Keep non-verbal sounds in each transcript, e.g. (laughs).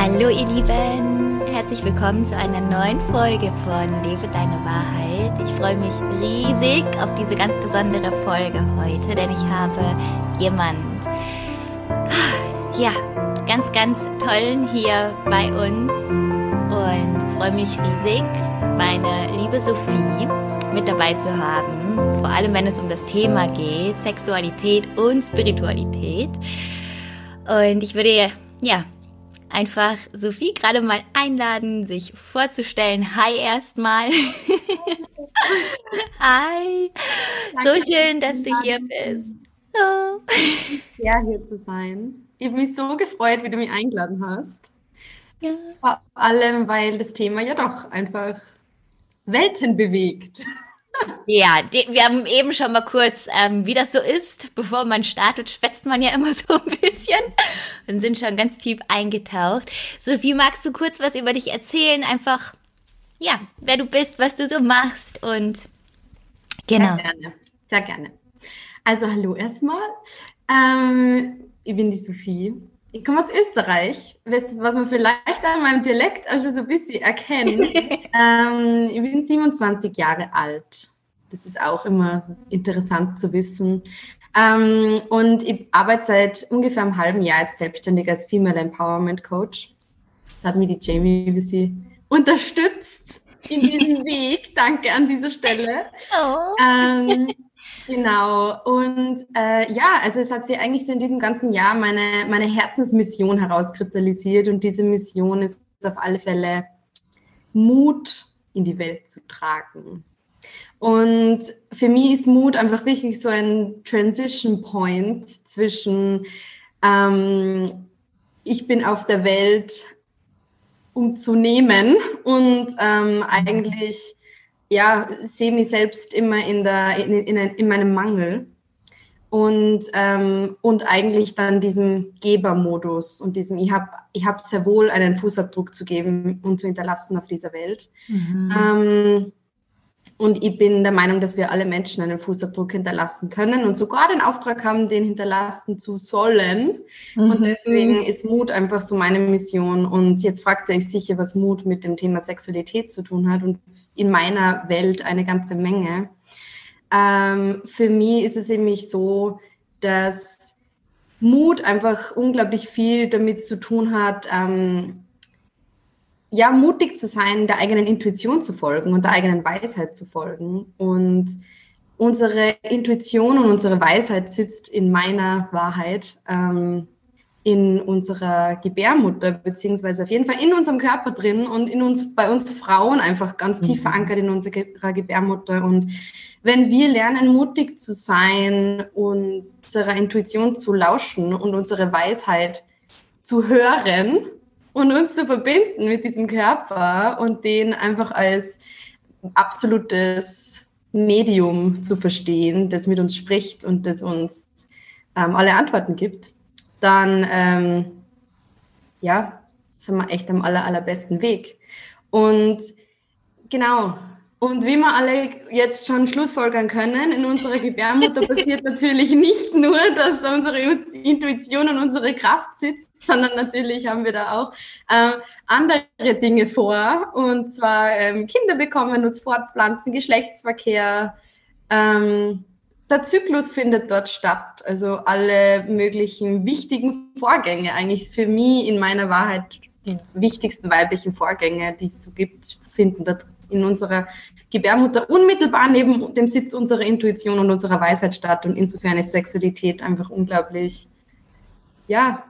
Hallo ihr Lieben, herzlich willkommen zu einer neuen Folge von Lebe deine Wahrheit. Ich freue mich riesig auf diese ganz besondere Folge heute, denn ich habe jemand, ja, ganz, ganz tollen hier bei uns und freue mich riesig, meine liebe Sophie mit dabei zu haben, vor allem wenn es um das Thema geht, Sexualität und Spiritualität. Und ich würde ja einfach Sophie gerade mal einladen, sich vorzustellen. Hi erstmal. (laughs) Hi. So schön, dass du hier bist. Oh. Ja, hier zu sein. Ich habe mich so gefreut, wie du mich eingeladen hast. Ja. Vor allem, weil das Thema ja doch einfach Welten bewegt. Ja, die, wir haben eben schon mal kurz, ähm, wie das so ist, bevor man startet, schwätzt man ja immer (laughs) so ein bisschen und sind schon ganz tief eingetaucht. Sophie, magst du kurz was über dich erzählen? Einfach, ja, wer du bist, was du so machst und genau. Sehr gerne, sehr gerne. Also hallo erstmal. Ähm, ich bin die Sophie. Ich komme aus Österreich, was, was man vielleicht an meinem Dialekt auch schon so ein bisschen erkennt. (laughs) ähm, ich bin 27 Jahre alt. Das ist auch immer interessant zu wissen. Ähm, und ich arbeite seit ungefähr einem halben Jahr jetzt selbstständig als Female Empowerment Coach. Da hat mir die Jamie ein bisschen unterstützt in diesem (laughs) Weg. Danke an dieser Stelle. Oh. Ähm, (laughs) Genau. Und äh, ja, also es hat sich eigentlich so in diesem ganzen Jahr meine, meine Herzensmission herauskristallisiert. Und diese Mission ist auf alle Fälle Mut in die Welt zu tragen. Und für mich ist Mut einfach wirklich so ein Transition Point zwischen ähm, ich bin auf der Welt, um zu nehmen und ähm, eigentlich ja, sehe mich selbst immer in, der, in, in, in meinem Mangel und, ähm, und eigentlich dann diesem Gebermodus und diesem, ich habe ich hab sehr wohl einen Fußabdruck zu geben und zu hinterlassen auf dieser Welt. Mhm. Ähm, und ich bin der Meinung, dass wir alle Menschen einen Fußabdruck hinterlassen können und sogar den Auftrag haben, den hinterlassen zu sollen. Mhm. Und deswegen ist Mut einfach so meine Mission. Und jetzt fragt ihr euch sicher, was Mut mit dem Thema Sexualität zu tun hat. Und in meiner Welt eine ganze Menge. Ähm, für mich ist es nämlich so, dass Mut einfach unglaublich viel damit zu tun hat, ähm, ja, mutig zu sein, der eigenen Intuition zu folgen und der eigenen Weisheit zu folgen. Und unsere Intuition und unsere Weisheit sitzt in meiner Wahrheit. Ähm, in unserer Gebärmutter, beziehungsweise auf jeden Fall in unserem Körper drin und in uns, bei uns Frauen einfach ganz tief mhm. verankert in unserer Gebärmutter. Und wenn wir lernen, mutig zu sein und unserer Intuition zu lauschen und unsere Weisheit zu hören und uns zu verbinden mit diesem Körper und den einfach als absolutes Medium zu verstehen, das mit uns spricht und das uns ähm, alle Antworten gibt, dann ähm, ja, sind wir echt am aller, allerbesten Weg. Und genau, und wie wir alle jetzt schon schlussfolgern können, in unserer Gebärmutter passiert natürlich nicht nur, dass da unsere Intuition und unsere Kraft sitzt, sondern natürlich haben wir da auch äh, andere Dinge vor. Und zwar ähm, Kinder bekommen, uns fortpflanzen, Geschlechtsverkehr, ähm, der Zyklus findet dort statt. Also alle möglichen wichtigen Vorgänge, eigentlich für mich in meiner Wahrheit die wichtigsten weiblichen Vorgänge, die es so gibt, finden dort in unserer Gebärmutter unmittelbar neben dem Sitz unserer Intuition und unserer Weisheit statt. Und insofern ist Sexualität einfach unglaublich, ja,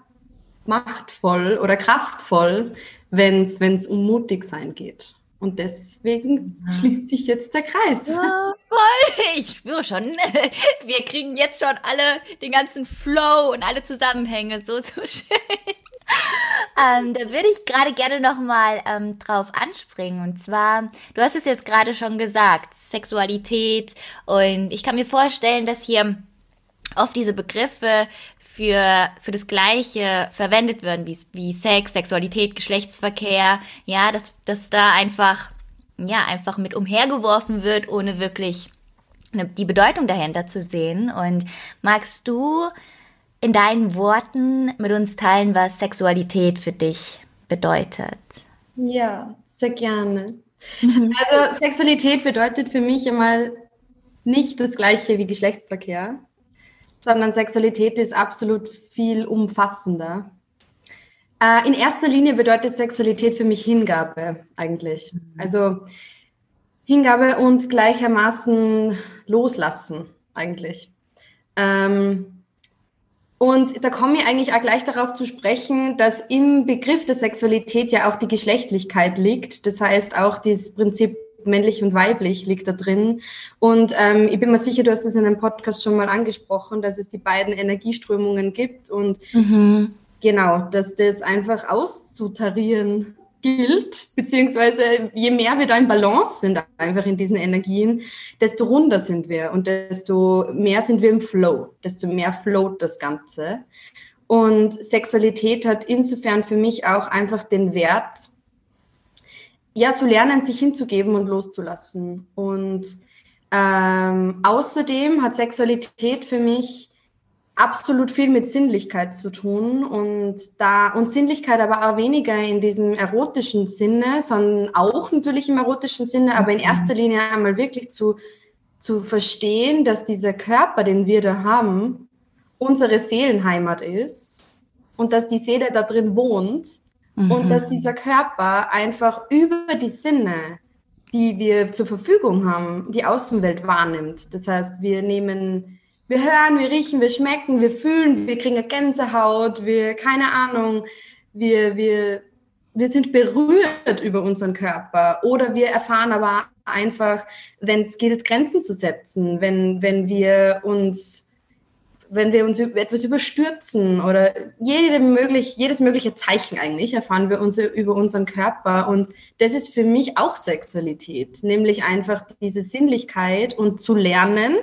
machtvoll oder kraftvoll, wenn es um mutig sein geht. Und deswegen schließt sich jetzt der Kreis. Ja, voll. Ich spüre schon, (laughs) wir kriegen jetzt schon alle den ganzen Flow und alle Zusammenhänge. So, so schön. Ähm, da würde ich gerade gerne nochmal ähm, drauf anspringen. Und zwar, du hast es jetzt gerade schon gesagt, Sexualität. Und ich kann mir vorstellen, dass hier oft diese Begriffe für, für das Gleiche verwendet werden, wie, wie Sex, Sexualität, Geschlechtsverkehr, ja, dass, dass da einfach, ja, einfach mit umhergeworfen wird, ohne wirklich die Bedeutung dahinter zu sehen. Und magst du in deinen Worten mit uns teilen, was Sexualität für dich bedeutet. Ja, sehr gerne. Mhm. Also Sexualität bedeutet für mich einmal nicht das gleiche wie Geschlechtsverkehr, sondern Sexualität ist absolut viel umfassender. Äh, in erster Linie bedeutet Sexualität für mich Hingabe eigentlich. Mhm. Also Hingabe und gleichermaßen loslassen eigentlich. Ähm, und da komme ich eigentlich auch gleich darauf zu sprechen, dass im Begriff der Sexualität ja auch die Geschlechtlichkeit liegt. Das heißt, auch das Prinzip männlich und weiblich liegt da drin. Und ähm, ich bin mir sicher, du hast das in einem Podcast schon mal angesprochen, dass es die beiden Energieströmungen gibt und mhm. genau, dass das einfach auszutarieren gilt, beziehungsweise je mehr wir da in Balance sind, einfach in diesen Energien, desto runder sind wir und desto mehr sind wir im Flow, desto mehr float das Ganze. Und Sexualität hat insofern für mich auch einfach den Wert, ja, zu lernen, sich hinzugeben und loszulassen. Und ähm, außerdem hat Sexualität für mich absolut viel mit Sinnlichkeit zu tun und da und Sinnlichkeit aber auch weniger in diesem erotischen Sinne, sondern auch natürlich im erotischen Sinne, aber in erster mhm. Linie einmal wirklich zu zu verstehen, dass dieser Körper, den wir da haben, unsere Seelenheimat ist und dass die Seele da drin wohnt mhm. und dass dieser Körper einfach über die Sinne, die wir zur Verfügung haben, die Außenwelt wahrnimmt. Das heißt, wir nehmen wir hören, wir riechen, wir schmecken, wir fühlen, wir kriegen eine Gänsehaut, wir, keine Ahnung, wir, wir, wir sind berührt über unseren Körper oder wir erfahren aber einfach, wenn es gilt, Grenzen zu setzen, wenn, wenn wir uns wenn wir uns etwas überstürzen oder jede möglich, jedes mögliche Zeichen eigentlich erfahren wir uns über unseren Körper. Und das ist für mich auch Sexualität, nämlich einfach diese Sinnlichkeit und zu lernen,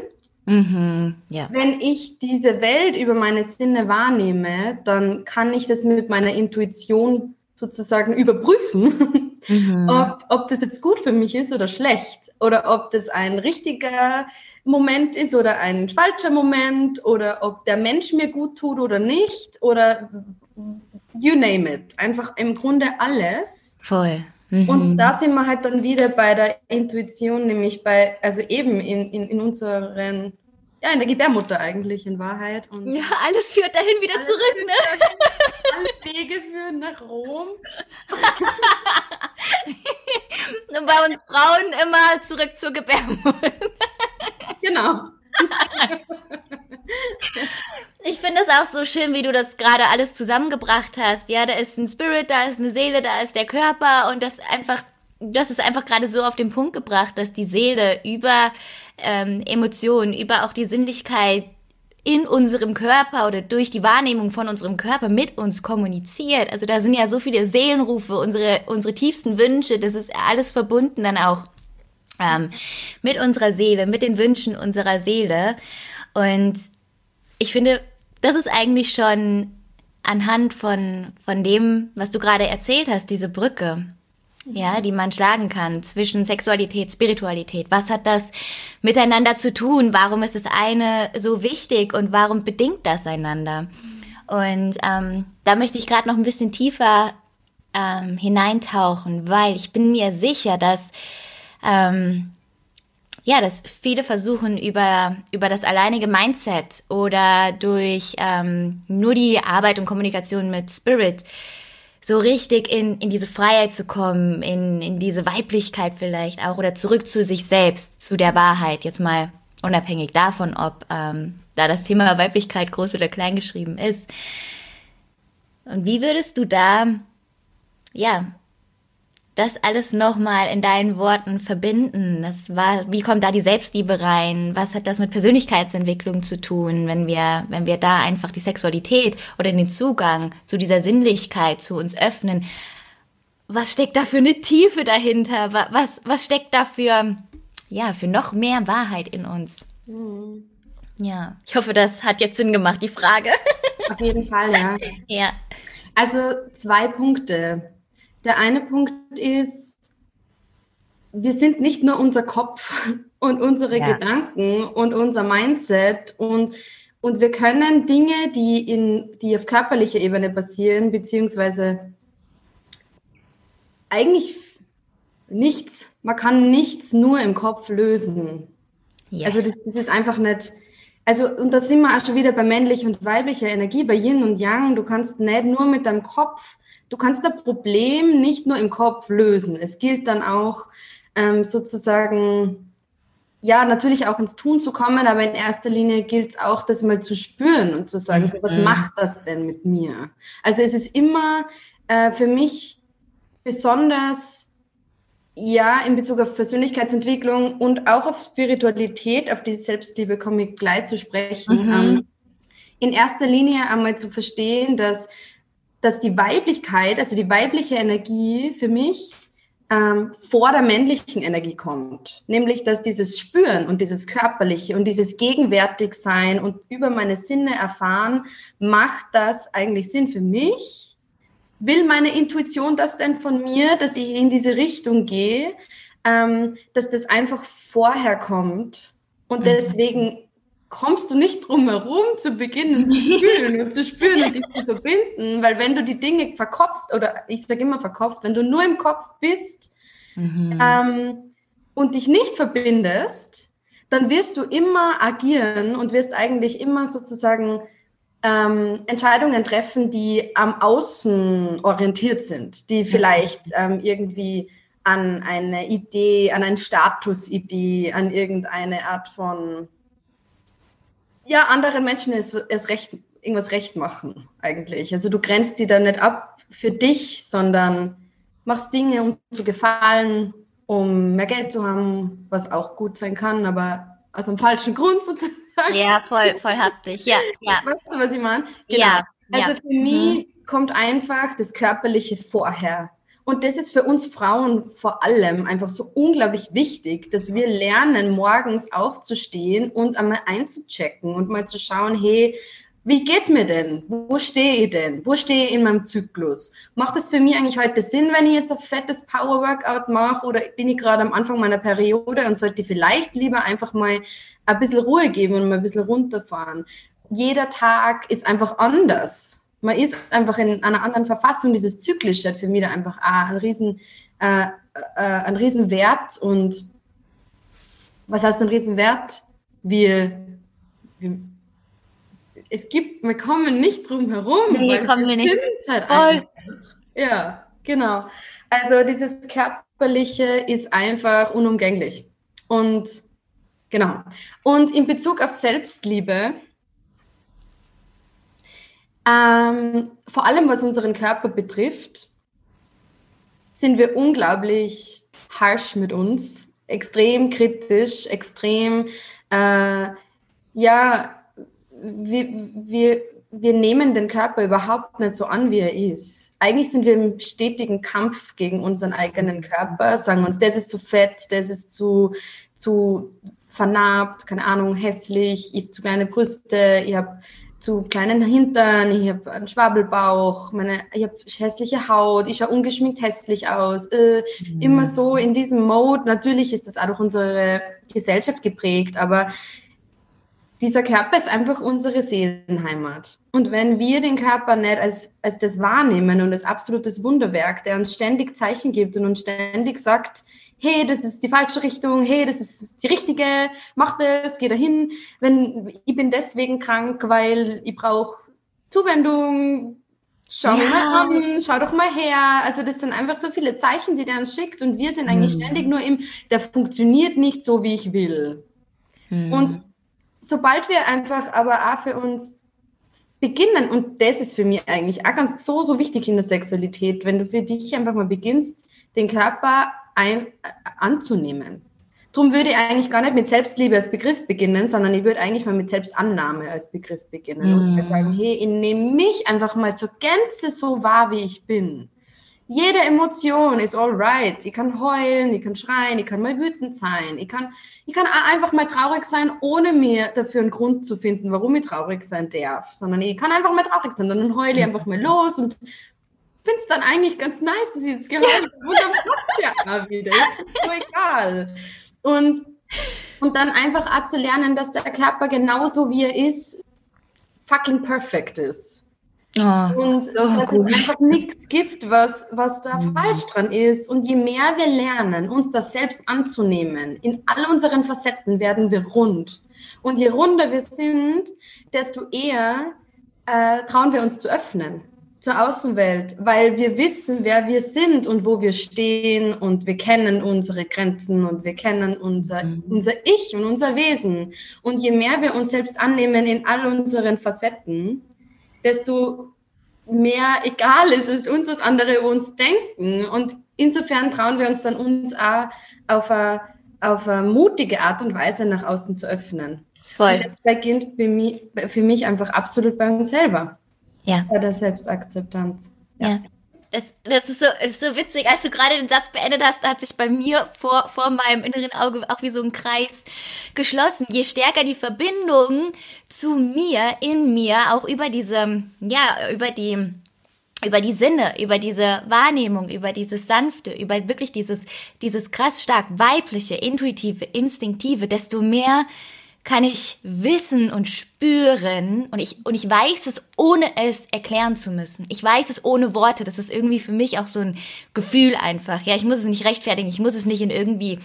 Mhm, ja. Wenn ich diese Welt über meine Sinne wahrnehme, dann kann ich das mit meiner Intuition sozusagen überprüfen, (laughs) mhm. ob, ob das jetzt gut für mich ist oder schlecht oder ob das ein richtiger Moment ist oder ein falscher Moment oder ob der Mensch mir gut tut oder nicht oder you name it. Einfach im Grunde alles. Voll. Mhm. Und da sind wir halt dann wieder bei der Intuition, nämlich bei, also eben in, in, in unseren, ja, in der Gebärmutter eigentlich in Wahrheit. Und ja, alles führt dahin wieder zurück, ne? Dahin, alle Wege führen nach Rom. (laughs) Und bei uns Frauen immer zurück zur Gebärmutter. genau. Ich finde es auch so schön, wie du das gerade alles zusammengebracht hast. Ja, da ist ein Spirit, da ist eine Seele, da ist der Körper und das einfach, das ist einfach gerade so auf den Punkt gebracht, dass die Seele über ähm, Emotionen, über auch die Sinnlichkeit in unserem Körper oder durch die Wahrnehmung von unserem Körper mit uns kommuniziert. Also da sind ja so viele Seelenrufe, unsere, unsere tiefsten Wünsche, das ist alles verbunden dann auch ähm, mit unserer Seele, mit den Wünschen unserer Seele. Und ich finde, das ist eigentlich schon anhand von, von dem, was du gerade erzählt hast, diese Brücke, ja, die man schlagen kann zwischen Sexualität, Spiritualität. Was hat das miteinander zu tun? Warum ist das eine so wichtig und warum bedingt das einander? Und ähm, da möchte ich gerade noch ein bisschen tiefer ähm, hineintauchen, weil ich bin mir sicher, dass ähm, ja, dass viele versuchen über, über das alleinige Mindset oder durch ähm, nur die Arbeit und Kommunikation mit Spirit so richtig in, in diese Freiheit zu kommen, in, in diese Weiblichkeit vielleicht auch oder zurück zu sich selbst, zu der Wahrheit, jetzt mal unabhängig davon, ob ähm, da das Thema (laughs) Weiblichkeit groß oder klein geschrieben ist. Und wie würdest du da, ja, das alles nochmal in deinen Worten verbinden? Das war, wie kommt da die Selbstliebe rein? Was hat das mit Persönlichkeitsentwicklung zu tun, wenn wir, wenn wir da einfach die Sexualität oder den Zugang zu dieser Sinnlichkeit zu uns öffnen? Was steckt da für eine Tiefe dahinter? Was, was steckt da für, ja, für noch mehr Wahrheit in uns? Mhm. Ja, ich hoffe, das hat jetzt Sinn gemacht, die Frage. Auf jeden Fall, ja. (laughs) Ja. Also zwei Punkte. Der eine Punkt ist, wir sind nicht nur unser Kopf (laughs) und unsere ja. Gedanken und unser Mindset und, und wir können Dinge, die, in, die auf körperlicher Ebene passieren, beziehungsweise eigentlich nichts, man kann nichts nur im Kopf lösen. Yes. Also das, das ist einfach nicht, also, und da sind wir auch schon wieder bei männlicher und weiblicher Energie, bei Yin und Yang. Du kannst nicht nur mit deinem Kopf, du kannst das Problem nicht nur im Kopf lösen. Es gilt dann auch ähm, sozusagen, ja, natürlich auch ins Tun zu kommen, aber in erster Linie gilt es auch, das mal zu spüren und zu sagen, so, was mhm. macht das denn mit mir? Also es ist immer äh, für mich besonders ja, in Bezug auf Persönlichkeitsentwicklung und auch auf Spiritualität, auf die Selbstliebe komme ich gleich zu sprechen. Mhm. Ähm, in erster Linie einmal zu verstehen, dass, dass die Weiblichkeit, also die weibliche Energie für mich ähm, vor der männlichen Energie kommt. Nämlich, dass dieses Spüren und dieses Körperliche und dieses Gegenwärtigsein und über meine Sinne erfahren, macht das eigentlich Sinn für mich will meine Intuition das denn von mir, dass ich in diese Richtung gehe, ähm, dass das einfach vorher kommt. Und mhm. deswegen kommst du nicht drum herum zu beginnen zu fühlen und zu spüren und dich zu verbinden, weil wenn du die Dinge verkopft oder ich sage immer verkopft, wenn du nur im Kopf bist mhm. ähm, und dich nicht verbindest, dann wirst du immer agieren und wirst eigentlich immer sozusagen ähm, Entscheidungen treffen, die am Außen orientiert sind, die vielleicht ähm, irgendwie an eine Idee, an eine Statusidee, an irgendeine Art von, ja, anderen Menschen es, es recht, irgendwas recht machen, eigentlich. Also du grenzt sie dann nicht ab für dich, sondern machst Dinge, um zu gefallen, um mehr Geld zu haben, was auch gut sein kann, aber aus einem falschen Grund sozusagen. Ja, voll, voll haptisch. Ja, ja. Weißt du, was ich meine? Genau. Ja. Also ja. für mich mhm. kommt einfach das Körperliche vorher. Und das ist für uns Frauen vor allem einfach so unglaublich wichtig, dass wir lernen, morgens aufzustehen und einmal einzuchecken und mal zu schauen, hey, wie geht's mir denn? Wo stehe ich denn? Wo stehe ich in meinem Zyklus? Macht es für mich eigentlich heute Sinn, wenn ich jetzt ein fettes Power Workout mache oder bin ich gerade am Anfang meiner Periode und sollte vielleicht lieber einfach mal ein bisschen Ruhe geben und mal ein bisschen runterfahren? Jeder Tag ist einfach anders. Man ist einfach in einer anderen Verfassung. Dieses Zyklische hat für mich da einfach auch ein riesen, äh, äh, ein riesen Wert und was heißt ein Riesenwert? Wir, wir es gibt, wir kommen nicht drum herum. Nee, kommen wir nicht. Halt ja, genau. Also dieses Körperliche ist einfach unumgänglich. Und genau. Und in Bezug auf Selbstliebe, ähm, vor allem was unseren Körper betrifft, sind wir unglaublich harsh mit uns, extrem kritisch, extrem, äh, ja, wir, wir, wir nehmen den Körper überhaupt nicht so an, wie er ist. Eigentlich sind wir im stetigen Kampf gegen unseren eigenen Körper, sagen uns, das ist zu fett, das ist zu, zu vernarbt, keine Ahnung, hässlich, ich habe zu kleine Brüste, ich habe zu kleinen Hintern, ich habe einen Schwabelbauch, meine, ich habe hässliche Haut, ich schaue ungeschminkt hässlich aus. Äh, mhm. Immer so in diesem Mode. Natürlich ist das auch durch unsere Gesellschaft geprägt, aber dieser Körper ist einfach unsere Seelenheimat. Und wenn wir den Körper nicht als, als das wahrnehmen und als absolutes Wunderwerk, der uns ständig Zeichen gibt und uns ständig sagt, hey, das ist die falsche Richtung, hey, das ist die richtige, mach das, geh dahin. Wenn ich bin deswegen krank, weil ich brauche Zuwendung, schau ja. mal an, schau doch mal her. Also das sind einfach so viele Zeichen, die der uns schickt und wir sind eigentlich mhm. ständig nur im, der funktioniert nicht so, wie ich will. Mhm. Und sobald wir einfach aber auch für uns beginnen, und das ist für mich eigentlich auch ganz so, so wichtig in der Sexualität, wenn du für dich einfach mal beginnst, den Körper ein, anzunehmen. Darum würde ich eigentlich gar nicht mit Selbstliebe als Begriff beginnen, sondern ich würde eigentlich mal mit Selbstannahme als Begriff beginnen mm. und sagen, hey, ich nehme mich einfach mal zur Gänze so wahr, wie ich bin jede Emotion ist all right. Ich kann heulen, ich kann schreien, ich kann mal wütend sein. Ich kann, ich kann einfach mal traurig sein, ohne mir dafür einen Grund zu finden, warum ich traurig sein darf. Sondern ich kann einfach mal traurig sein. Dann heule ich einfach mal los und finde es dann eigentlich ganz nice, dass ich jetzt geheult habe. Dann passt ja wieder. Ist so egal. Und, und dann einfach auch zu lernen, dass der Körper genauso wie er ist, fucking perfekt ist. Oh, und oh, dass gut. es einfach nichts gibt, was, was da mhm. falsch dran ist. Und je mehr wir lernen, uns das selbst anzunehmen, in all unseren Facetten werden wir rund. Und je runder wir sind, desto eher äh, trauen wir uns zu öffnen zur Außenwelt, weil wir wissen, wer wir sind und wo wir stehen und wir kennen unsere Grenzen und wir kennen unser, mhm. unser Ich und unser Wesen. Und je mehr wir uns selbst annehmen in all unseren Facetten, desto mehr egal ist es uns, was andere uns denken. Und insofern trauen wir uns dann uns auch auf eine, auf eine mutige Art und Weise nach außen zu öffnen. Voll. Und das beginnt für mich, für mich einfach absolut bei uns selber. Ja. Bei der Selbstakzeptanz. Ja. ja. Das, das ist, so, ist so witzig. Als du gerade den Satz beendet hast, hat sich bei mir vor, vor meinem inneren Auge auch wie so ein Kreis geschlossen. Je stärker die Verbindung zu mir, in mir, auch über diese, ja, über die, über die Sinne, über diese Wahrnehmung, über dieses Sanfte, über wirklich dieses, dieses krass stark weibliche, intuitive, instinktive, desto mehr kann ich wissen und spüren und ich, und ich weiß es, ohne es erklären zu müssen. Ich weiß es ohne Worte. Das ist irgendwie für mich auch so ein Gefühl einfach. Ja, ich muss es nicht rechtfertigen. Ich muss es nicht in irgendwie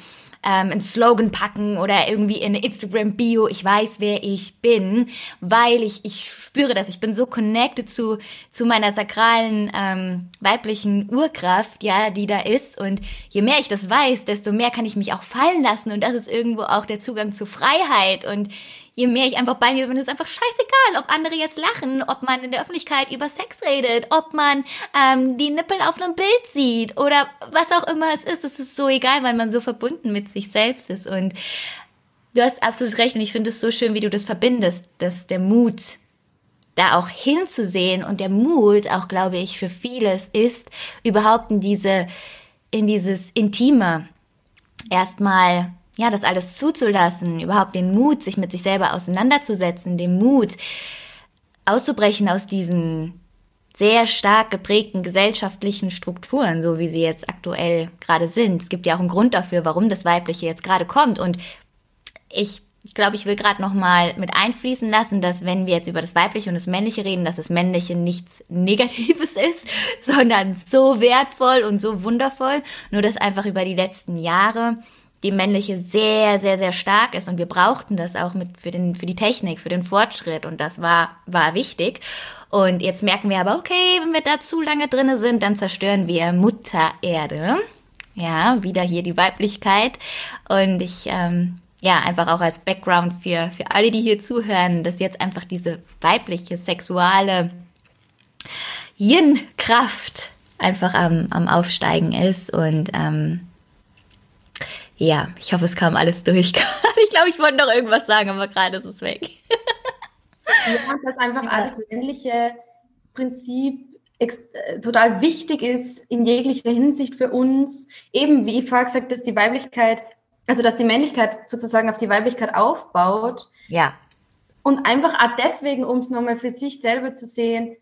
ähm, einen Slogan packen oder irgendwie in eine Instagram-Bio. Ich weiß, wer ich bin, weil ich, ich spüre das. Ich bin so connected zu, zu meiner sakralen ähm, weiblichen Urkraft, ja, die da ist. Und je mehr ich das weiß, desto mehr kann ich mich auch fallen lassen. Und das ist irgendwo auch der Zugang zu Freiheit. Und je mehr ich einfach bei mir bin, ist einfach scheißegal, ob andere jetzt lachen, ob man in der Öffentlichkeit über Sex redet, ob man ähm, die Nippel auf einem Bild sieht oder was auch immer es ist. Es ist so egal, weil man so verbunden mit sich selbst ist. Und du hast absolut recht und ich finde es so schön, wie du das verbindest, dass der Mut da auch hinzusehen und der Mut auch, glaube ich, für vieles ist, überhaupt in diese, in dieses Intime erstmal ja, das alles zuzulassen, überhaupt den Mut, sich mit sich selber auseinanderzusetzen, den Mut, auszubrechen aus diesen sehr stark geprägten gesellschaftlichen Strukturen, so wie sie jetzt aktuell gerade sind. Es gibt ja auch einen Grund dafür, warum das Weibliche jetzt gerade kommt. Und ich, ich glaube, ich will gerade noch mal mit einfließen lassen, dass wenn wir jetzt über das Weibliche und das Männliche reden, dass das Männliche nichts Negatives (laughs) ist, sondern so wertvoll und so wundervoll. Nur dass einfach über die letzten Jahre die männliche sehr, sehr, sehr stark ist und wir brauchten das auch mit für den, für die Technik, für den Fortschritt und das war, war wichtig. Und jetzt merken wir aber, okay, wenn wir da zu lange drinne sind, dann zerstören wir Mutter Erde. Ja, wieder hier die Weiblichkeit und ich, ähm, ja, einfach auch als Background für, für alle, die hier zuhören, dass jetzt einfach diese weibliche, sexuelle Yin-Kraft einfach am, am Aufsteigen ist und ähm, ja, ich hoffe, es kam alles durch. (laughs) ich glaube, ich wollte noch irgendwas sagen, aber gerade ist es weg. ja, dass einfach ja. alles männliche Prinzip äh, total wichtig ist in jeglicher Hinsicht für uns. Eben, wie ich vorher gesagt, dass die Weiblichkeit, also dass die Männlichkeit sozusagen auf die Weiblichkeit aufbaut. Ja. Und einfach auch deswegen, um es nochmal für sich selber zu sehen,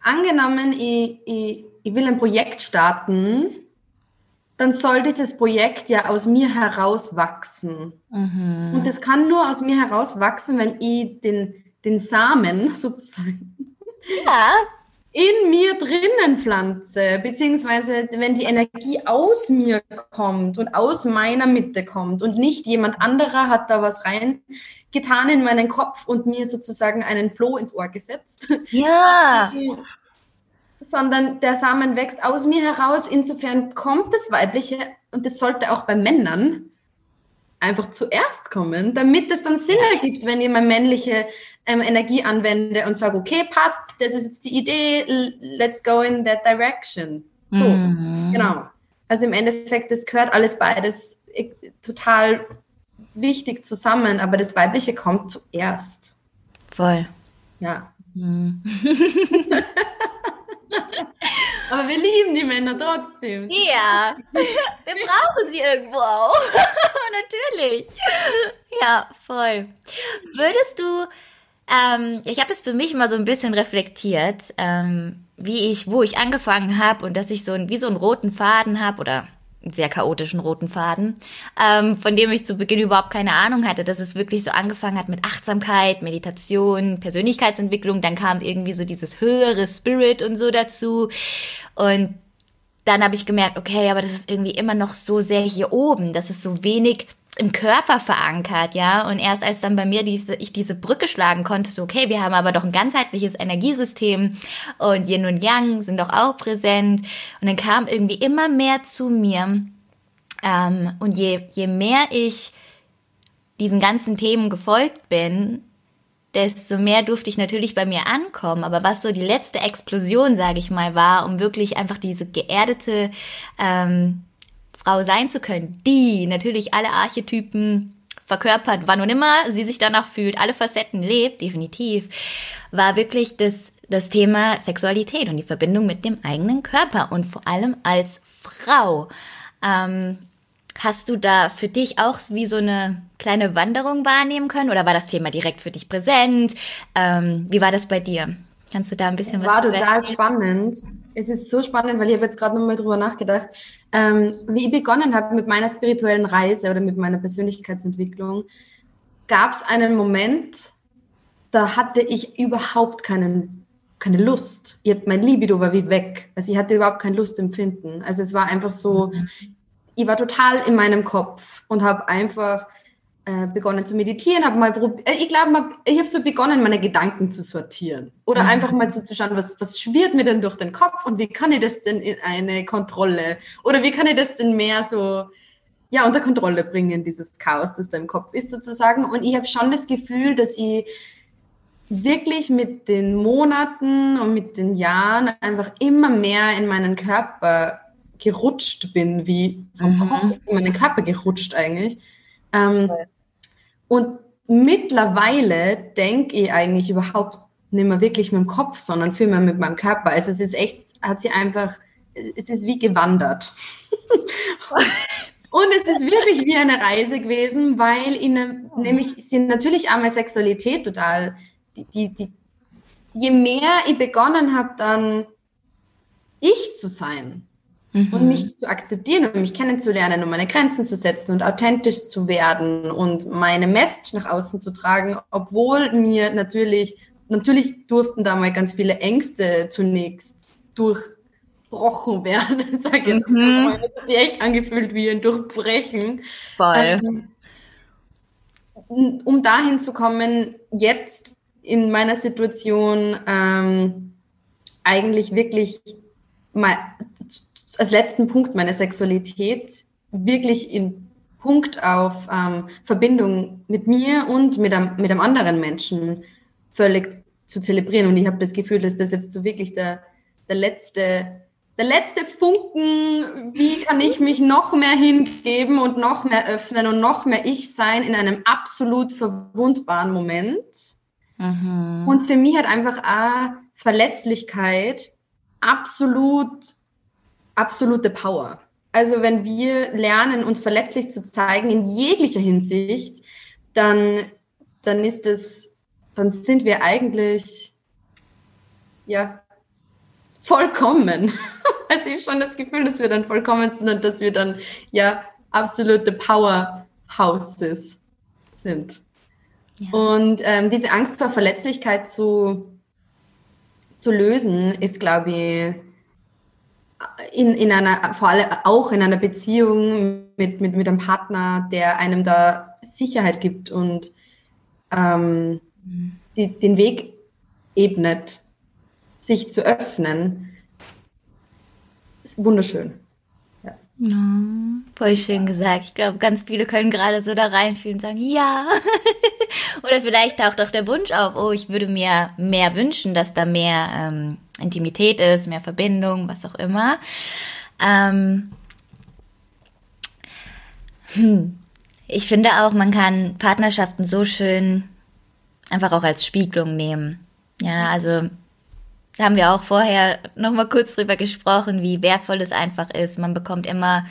angenommen, ich, ich, ich will ein Projekt starten dann soll dieses Projekt ja aus mir heraus wachsen. Mhm. Und das kann nur aus mir heraus wachsen, wenn ich den, den Samen (laughs) sozusagen ja. in mir drinnen pflanze, beziehungsweise wenn die Energie aus mir kommt und aus meiner Mitte kommt und nicht jemand anderer hat da was rein getan in meinen Kopf und mir sozusagen einen Floh ins Ohr gesetzt. Ja. (laughs) sondern der Samen wächst aus mir heraus. Insofern kommt das Weibliche und das sollte auch bei Männern einfach zuerst kommen, damit es dann Sinn ergibt, wenn ich meine männliche ähm, Energie anwende und sage, okay, passt, das ist jetzt die Idee, let's go in that direction. So, mhm. genau. Also im Endeffekt, das gehört alles beides äh, total wichtig zusammen, aber das Weibliche kommt zuerst. Voll. Ja. Mhm. (laughs) (laughs) Aber wir lieben die Männer trotzdem. Ja, (laughs) wir brauchen sie irgendwo auch. (laughs) Natürlich. Ja, voll. Würdest du, ähm, ich habe das für mich immer so ein bisschen reflektiert, ähm, wie ich, wo ich angefangen habe und dass ich so ein, wie so einen roten Faden habe oder sehr chaotischen roten Faden, ähm, von dem ich zu Beginn überhaupt keine Ahnung hatte, dass es wirklich so angefangen hat mit Achtsamkeit, Meditation, Persönlichkeitsentwicklung, dann kam irgendwie so dieses höhere Spirit und so dazu. Und dann habe ich gemerkt, okay, aber das ist irgendwie immer noch so sehr hier oben, das ist so wenig im Körper verankert, ja. Und erst als dann bei mir diese, ich diese Brücke schlagen konnte, so, okay, wir haben aber doch ein ganzheitliches Energiesystem und Yin und Yang sind doch auch präsent. Und dann kam irgendwie immer mehr zu mir. Ähm, und je, je mehr ich diesen ganzen Themen gefolgt bin, desto mehr durfte ich natürlich bei mir ankommen. Aber was so die letzte Explosion, sage ich mal, war, um wirklich einfach diese geerdete ähm, Frau sein zu können, die natürlich alle Archetypen verkörpert, wann und immer sie sich danach fühlt, alle Facetten lebt, definitiv, war wirklich das, das Thema Sexualität und die Verbindung mit dem eigenen Körper und vor allem als Frau. Ähm, hast du da für dich auch wie so eine kleine Wanderung wahrnehmen können oder war das Thema direkt für dich präsent? Ähm, wie war das bei dir? Kannst du da ein bisschen es was war total spannend. Es ist so spannend, weil ich habe jetzt gerade nochmal drüber nachgedacht. Ähm, wie ich begonnen habe mit meiner spirituellen Reise oder mit meiner Persönlichkeitsentwicklung, gab es einen Moment, da hatte ich überhaupt keinen, keine Lust. Ich, mein Libido war wie weg. Also ich hatte überhaupt kein Lustempfinden. Also es war einfach so, mhm. ich war total in meinem Kopf und habe einfach äh, begonnen zu meditieren, habe mal probiert, äh, ich glaube, ich habe so begonnen, meine Gedanken zu sortieren oder mhm. einfach mal zuzuschauen, was, was schwirrt mir denn durch den Kopf und wie kann ich das denn in eine Kontrolle oder wie kann ich das denn mehr so ja, unter Kontrolle bringen, dieses Chaos, das da im Kopf ist sozusagen. Und ich habe schon das Gefühl, dass ich wirklich mit den Monaten und mit den Jahren einfach immer mehr in meinen Körper gerutscht bin, wie vom mhm. Kopf in meinen Körper gerutscht eigentlich. Ähm, und mittlerweile denke ich eigentlich überhaupt nicht mehr wirklich mit dem Kopf, sondern vielmehr mit meinem Körper. Also es ist echt, hat sie einfach, es ist wie gewandert. (laughs) Und es ist wirklich wie eine Reise gewesen, weil ihnen, nämlich sind natürlich auch meine Sexualität total, die, die, die, je mehr ich begonnen habe, dann ich zu sein, mhm. und mich zu akzeptieren und mich kennenzulernen und meine Grenzen zu setzen und authentisch zu werden und meine Message nach außen zu tragen, obwohl mir natürlich, natürlich durften da mal ganz viele Ängste zunächst durchbrochen werden, (laughs) sage jetzt mhm. mal. Das hat sich echt angefühlt wie ein Durchbrechen. Voll. Ähm, um dahin zu kommen, jetzt in meiner Situation ähm, eigentlich wirklich mal als letzten Punkt meine Sexualität wirklich in Punkt auf ähm, Verbindung mit mir und mit einem, mit einem anderen Menschen völlig zu zelebrieren. Und ich habe das Gefühl, dass das jetzt so wirklich der, der letzte der letzte Funken, wie kann ich mich noch mehr hingeben und noch mehr öffnen und noch mehr ich sein in einem absolut verwundbaren Moment. Mhm. Und für mich hat einfach auch Verletzlichkeit absolut absolute Power. Also wenn wir lernen, uns verletzlich zu zeigen in jeglicher Hinsicht, dann, dann ist es, dann sind wir eigentlich, ja, vollkommen. (laughs) Also ich habe schon das Gefühl, dass wir dann vollkommen sind und dass wir dann, ja, absolute Powerhouses sind. Ja. Und ähm, diese Angst vor Verletzlichkeit zu, zu lösen, ist, glaube ich, in, in einer, vor allem auch in einer Beziehung mit, mit, mit einem Partner, der einem da Sicherheit gibt und ähm, die, den Weg ebnet, sich zu öffnen, ist wunderschön. Ja. ja voll schön gesagt. Ich glaube, ganz viele können gerade so da reinfühlen und sagen, ja. (laughs) Oder vielleicht taucht auch der Wunsch auf, oh, ich würde mir mehr wünschen, dass da mehr ähm, Intimität ist, mehr Verbindung, was auch immer. Ähm, hm. Ich finde auch, man kann Partnerschaften so schön einfach auch als Spiegelung nehmen. Ja, also da haben wir auch vorher noch mal kurz drüber gesprochen, wie wertvoll es einfach ist. Man bekommt immer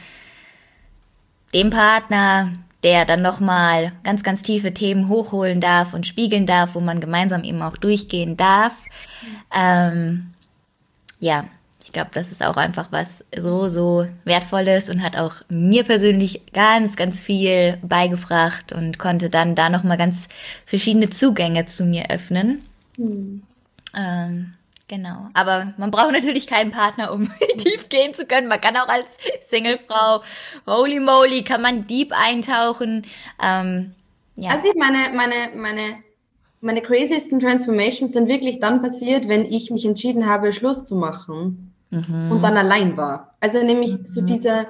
den Partner, der dann noch mal ganz, ganz tiefe Themen hochholen darf und spiegeln darf, wo man gemeinsam eben auch durchgehen darf. Ähm, ja, glaube, das ist auch einfach was so, so Wertvolles und hat auch mir persönlich ganz, ganz viel beigebracht und konnte dann da nochmal ganz verschiedene Zugänge zu mir öffnen. Mhm. Ähm, genau. Aber man braucht natürlich keinen Partner, um (laughs) tief gehen zu können. Man kann auch als Singlefrau, holy moly, kann man deep eintauchen. Ähm, ja. Also meine, meine, meine meine craziesten Transformations sind wirklich dann passiert, wenn ich mich entschieden habe, Schluss zu machen mhm. und dann allein war. Also nämlich mhm. so diese,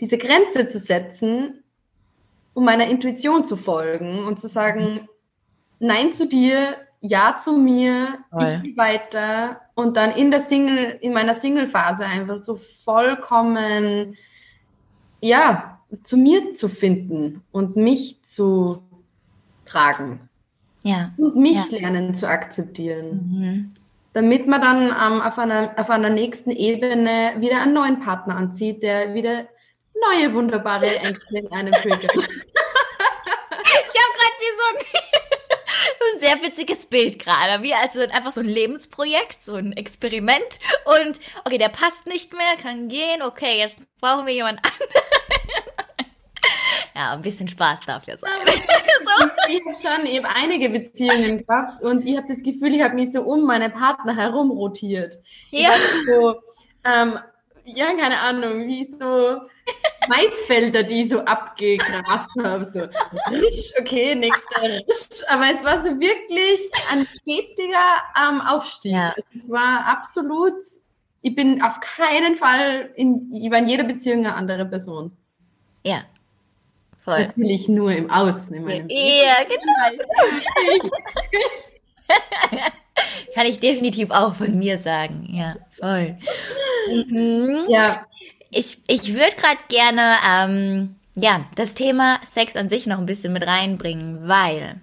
diese Grenze zu setzen, um meiner Intuition zu folgen und zu sagen, nein zu dir, ja zu mir, Voll. ich gehe weiter und dann in der Single, in meiner Single-Phase einfach so vollkommen, ja, zu mir zu finden und mich zu tragen. Ja. Und mich ja. lernen zu akzeptieren. Mhm. Damit man dann ähm, auf, einer, auf einer nächsten Ebene wieder einen neuen Partner anzieht, der wieder neue wunderbare Ängste in einem triggert. (laughs) ich habe gerade wie so ein, (laughs) ein sehr witziges Bild gerade, wie also einfach so ein Lebensprojekt, so ein Experiment und okay, der passt nicht mehr, kann gehen, okay, jetzt brauchen wir jemand (laughs) anderen. Ja, ein bisschen Spaß darf ja sein. (laughs) so. Ich habe schon eben einige Beziehungen gehabt und ich habe das Gefühl, ich habe mich so um meine Partner herum rotiert. Ja. So, ähm, ja, keine Ahnung, wie so Maisfelder, die so abgegrast haben. So, risch, okay, nächster Risch. Aber es war so wirklich ein stetiger ähm, Aufstieg. Ja. Es war absolut, ich bin auf keinen Fall in, ich war in jeder Beziehung eine andere Person. Ja, Voll. Natürlich nur im Außen. In meinem ja, genau. (laughs) Kann ich definitiv auch von mir sagen. Ja, voll. Mhm. Ja. Ich, ich würde gerade gerne ähm, ja, das Thema Sex an sich noch ein bisschen mit reinbringen, weil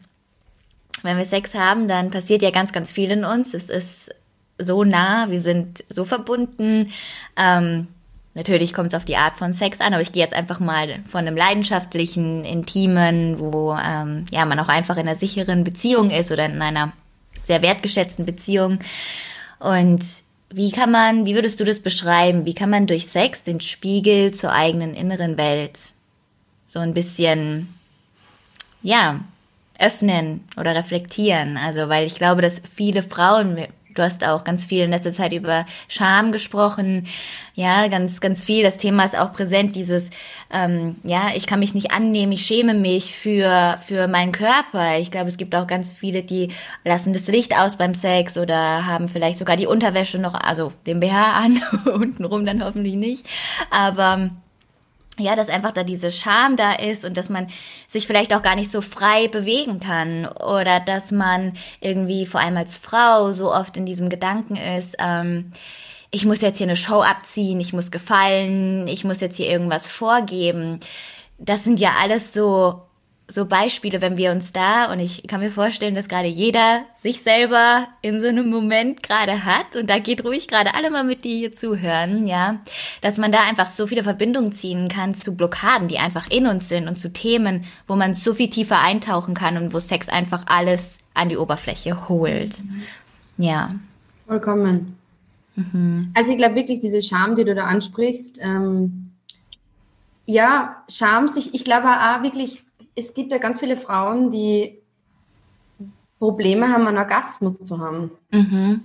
wenn wir Sex haben, dann passiert ja ganz, ganz viel in uns. Es ist so nah, wir sind so verbunden. Ähm, Natürlich kommt es auf die Art von Sex an, aber ich gehe jetzt einfach mal von einem leidenschaftlichen, intimen, wo ähm, ja man auch einfach in einer sicheren Beziehung ist oder in einer sehr wertgeschätzten Beziehung. Und wie kann man, wie würdest du das beschreiben? Wie kann man durch Sex den Spiegel zur eigenen inneren Welt so ein bisschen, ja, öffnen oder reflektieren? Also, weil ich glaube, dass viele Frauen, Du hast auch ganz viel in letzter Zeit über Scham gesprochen. Ja, ganz, ganz viel. Das Thema ist auch präsent, dieses, ähm, ja, ich kann mich nicht annehmen, ich schäme mich für, für meinen Körper. Ich glaube, es gibt auch ganz viele, die lassen das Licht aus beim Sex oder haben vielleicht sogar die Unterwäsche noch, also den BH an, (laughs) untenrum dann hoffentlich nicht. Aber ja, dass einfach da diese Scham da ist und dass man sich vielleicht auch gar nicht so frei bewegen kann oder dass man irgendwie vor allem als Frau so oft in diesem Gedanken ist, ähm, ich muss jetzt hier eine Show abziehen, ich muss gefallen, ich muss jetzt hier irgendwas vorgeben. Das sind ja alles so so Beispiele, wenn wir uns da, und ich kann mir vorstellen, dass gerade jeder sich selber in so einem Moment gerade hat, und da geht ruhig gerade alle mal mit, die hier zuhören, ja, dass man da einfach so viele Verbindungen ziehen kann zu Blockaden, die einfach in uns sind und zu Themen, wo man so viel tiefer eintauchen kann und wo Sex einfach alles an die Oberfläche holt. Mhm. Ja. Vollkommen. Mhm. Also ich glaube wirklich, diese Scham, die du da ansprichst, ähm, ja, Scham sich, ich glaube auch wirklich es gibt ja ganz viele Frauen, die Probleme haben, einen Orgasmus zu haben. Mhm.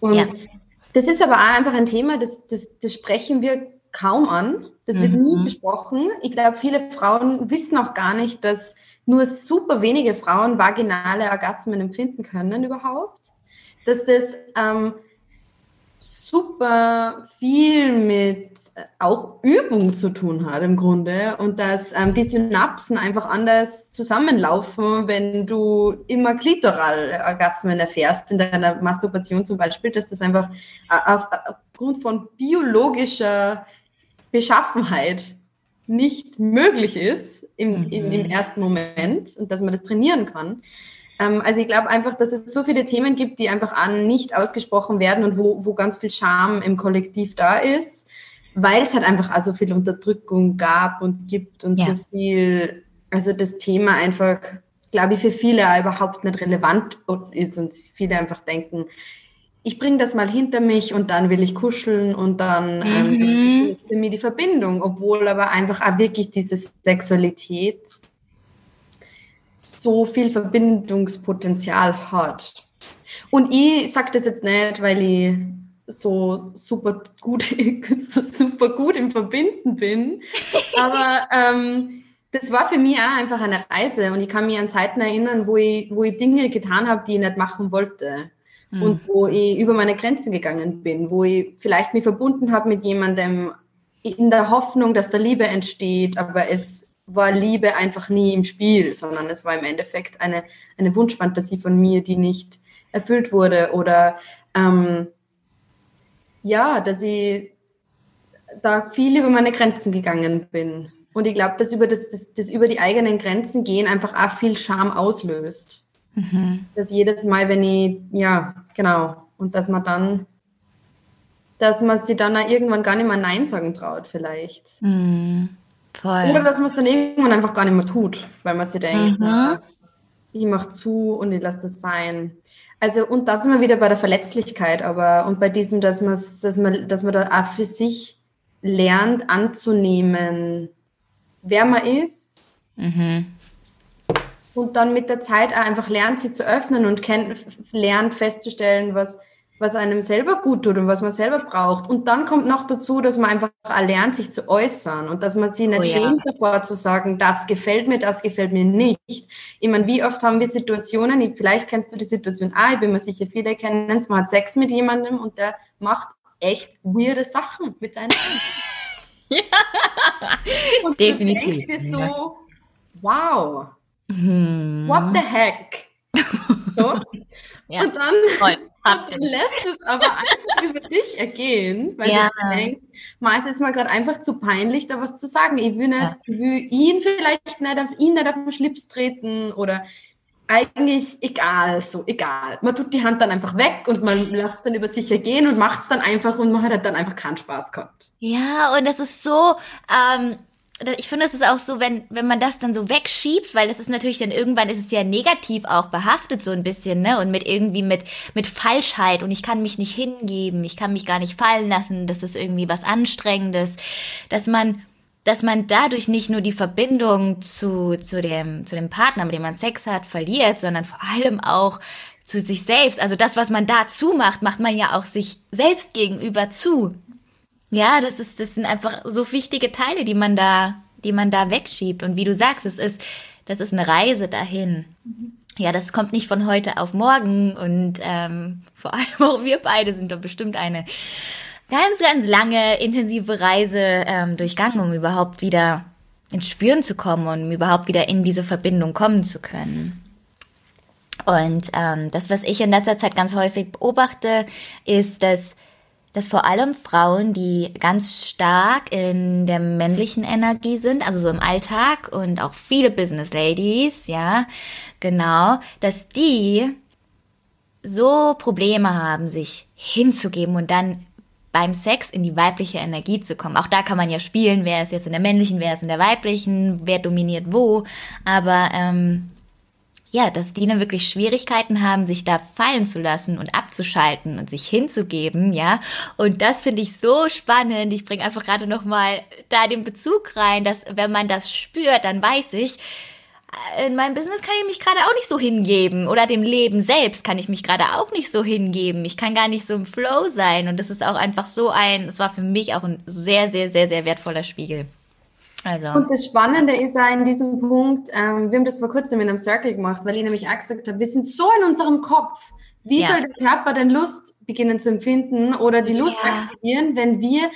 Und ja. das ist aber auch einfach ein Thema, das, das, das sprechen wir kaum an. Das wird mhm. nie besprochen. Ich glaube, viele Frauen wissen auch gar nicht, dass nur super wenige Frauen vaginale Orgasmen empfinden können überhaupt. Dass das ähm, super viel mit äh, auch Übung zu tun hat im Grunde und dass ähm, die Synapsen einfach anders zusammenlaufen, wenn du immer Klitoral-Orgasmen erfährst, in deiner Masturbation zum Beispiel, dass das einfach äh, auf, aufgrund von biologischer Beschaffenheit nicht möglich ist im, mhm. in, im ersten Moment und dass man das trainieren kann. Ähm, also ich glaube einfach, dass es so viele Themen gibt, die einfach an nicht ausgesprochen werden und wo, wo ganz viel Scham im Kollektiv da ist, weil es halt einfach auch so viel Unterdrückung gab und gibt und ja. so viel, also das Thema einfach, glaube ich, für viele überhaupt nicht relevant ist und viele einfach denken, ich bringe das mal hinter mich und dann will ich kuscheln und dann ähm, mhm. ist für mich die Verbindung, obwohl aber einfach auch wirklich diese Sexualität so viel Verbindungspotenzial hat. Und ich sage das jetzt nicht, weil ich so super gut, (laughs) super gut im Verbinden bin, (laughs) aber ähm, das war für mich auch einfach eine Reise und ich kann mich an Zeiten erinnern, wo ich, wo ich Dinge getan habe, die ich nicht machen wollte mhm. und wo ich über meine Grenzen gegangen bin, wo ich vielleicht mich verbunden habe mit jemandem in der Hoffnung, dass da Liebe entsteht, aber es war Liebe einfach nie im Spiel, sondern es war im Endeffekt eine, eine Wunschfantasie von mir, die nicht erfüllt wurde oder ähm, ja, dass ich da viel über meine Grenzen gegangen bin. Und ich glaube, dass über das, das, das über die eigenen Grenzen gehen einfach auch viel Scham auslöst. Mhm. Dass jedes Mal, wenn ich, ja, genau, und dass man dann, dass man sich dann auch irgendwann gar nicht mehr Nein sagen traut, vielleicht. Mhm. Voll. Oder dass man es dann irgendwann einfach gar nicht mehr tut, weil man sich denkt, mhm. ich mache zu und ich lasse das sein. Also, und da sind wir wieder bei der Verletzlichkeit, aber und bei diesem, dass man, dass man, dass man da auch für sich lernt anzunehmen, wer man ist. Mhm. Und dann mit der Zeit auch einfach lernt, sie zu öffnen und kennt, lernt festzustellen, was, was einem selber gut tut und was man selber braucht. Und dann kommt noch dazu, dass man einfach lernt, sich zu äußern und dass man sich nicht oh, schämt ja. davor zu sagen, das gefällt mir, das gefällt mir nicht. Ich meine, wie oft haben wir Situationen, vielleicht kennst du die Situation, ah, ich bin mir sicher, viele kennen es, man hat Sex mit jemandem und der macht echt weirde Sachen mit seinen. (laughs) Ja. Und Definitiv. Du denkst dir so, wow, hm. what the heck? (laughs) So. Ja. Und dann, und dann lässt es aber einfach über dich ergehen, weil ja. du denkst, mal ist es mal gerade einfach zu peinlich, da was zu sagen. Ich will nicht, ja. ich will ihn vielleicht nicht auf ihn nicht auf den Schlips treten oder eigentlich egal, so egal. Man tut die Hand dann einfach weg und man lässt es dann über sich ergehen und macht es dann einfach und man hat halt dann einfach keinen Spaß gehabt. Ja, und das ist so, ähm, ich finde, es ist auch so, wenn, wenn man das dann so wegschiebt, weil das ist natürlich dann irgendwann ist es ja negativ auch behaftet so ein bisschen, ne? Und mit irgendwie mit, mit Falschheit und ich kann mich nicht hingeben, ich kann mich gar nicht fallen lassen, das ist irgendwie was Anstrengendes, dass man dass man dadurch nicht nur die Verbindung zu, zu, dem, zu dem Partner, mit dem man Sex hat, verliert, sondern vor allem auch zu sich selbst. Also das, was man dazu macht, macht man ja auch sich selbst gegenüber zu. Ja, das ist, das sind einfach so wichtige Teile, die man da, die man da wegschiebt. Und wie du sagst, es ist, das ist eine Reise dahin. Ja, das kommt nicht von heute auf morgen und ähm, vor allem auch wir beide sind doch bestimmt eine ganz, ganz lange intensive Reise ähm, durchgangen, um überhaupt wieder ins Spüren zu kommen und um überhaupt wieder in diese Verbindung kommen zu können. Und ähm, das, was ich in letzter Zeit ganz häufig beobachte, ist, dass, dass vor allem Frauen, die ganz stark in der männlichen Energie sind, also so im Alltag und auch viele Business Ladies, ja, genau, dass die so Probleme haben, sich hinzugeben und dann beim Sex in die weibliche Energie zu kommen. Auch da kann man ja spielen, wer ist jetzt in der männlichen, wer ist in der weiblichen, wer dominiert wo. Aber ähm, ja, dass die dann wirklich Schwierigkeiten haben, sich da fallen zu lassen und abzuschalten und sich hinzugeben, ja. Und das finde ich so spannend. Ich bringe einfach gerade noch mal da den Bezug rein, dass wenn man das spürt, dann weiß ich, in meinem Business kann ich mich gerade auch nicht so hingeben oder dem Leben selbst kann ich mich gerade auch nicht so hingeben. Ich kann gar nicht so im Flow sein und das ist auch einfach so ein, es war für mich auch ein sehr, sehr, sehr, sehr wertvoller Spiegel. Also. Und das Spannende ist ja in diesem Punkt, ähm, wir haben das vor kurzem in einem Circle gemacht, weil ich nämlich auch gesagt habe, wir sind so in unserem Kopf. Wie ja. soll der Körper denn Lust beginnen zu empfinden oder die Lust ja. aktivieren, wenn wir,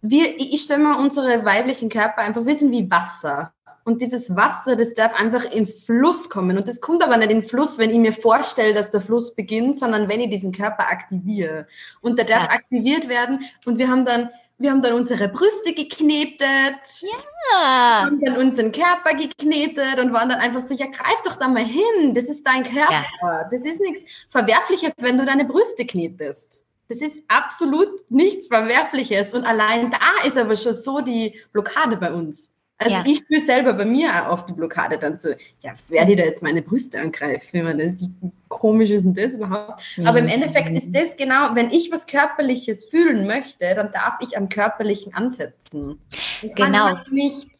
wir, ich stelle mal unsere weiblichen Körper einfach, wir sind wie Wasser. Und dieses Wasser, das darf einfach in Fluss kommen. Und das kommt aber nicht in Fluss, wenn ich mir vorstelle, dass der Fluss beginnt, sondern wenn ich diesen Körper aktiviere. Und der darf ja. aktiviert werden. Und wir haben dann, wir haben dann unsere Brüste geknetet. Ja. Haben dann unseren Körper geknetet und waren dann einfach so, ja, greif doch da mal hin. Das ist dein Körper. Ja. Das ist nichts Verwerfliches, wenn du deine Brüste knetest. Das ist absolut nichts Verwerfliches. Und allein da ist aber schon so die Blockade bei uns. Also ja. ich spüre selber bei mir auch oft die Blockade dann so, ja, was werde ich da jetzt meine Brüste angreifen? Meine, wie komisch ist denn das überhaupt? Mhm. Aber im Endeffekt ist das genau, wenn ich was Körperliches fühlen möchte, dann darf ich am Körperlichen ansetzen. Ich genau. Kann nicht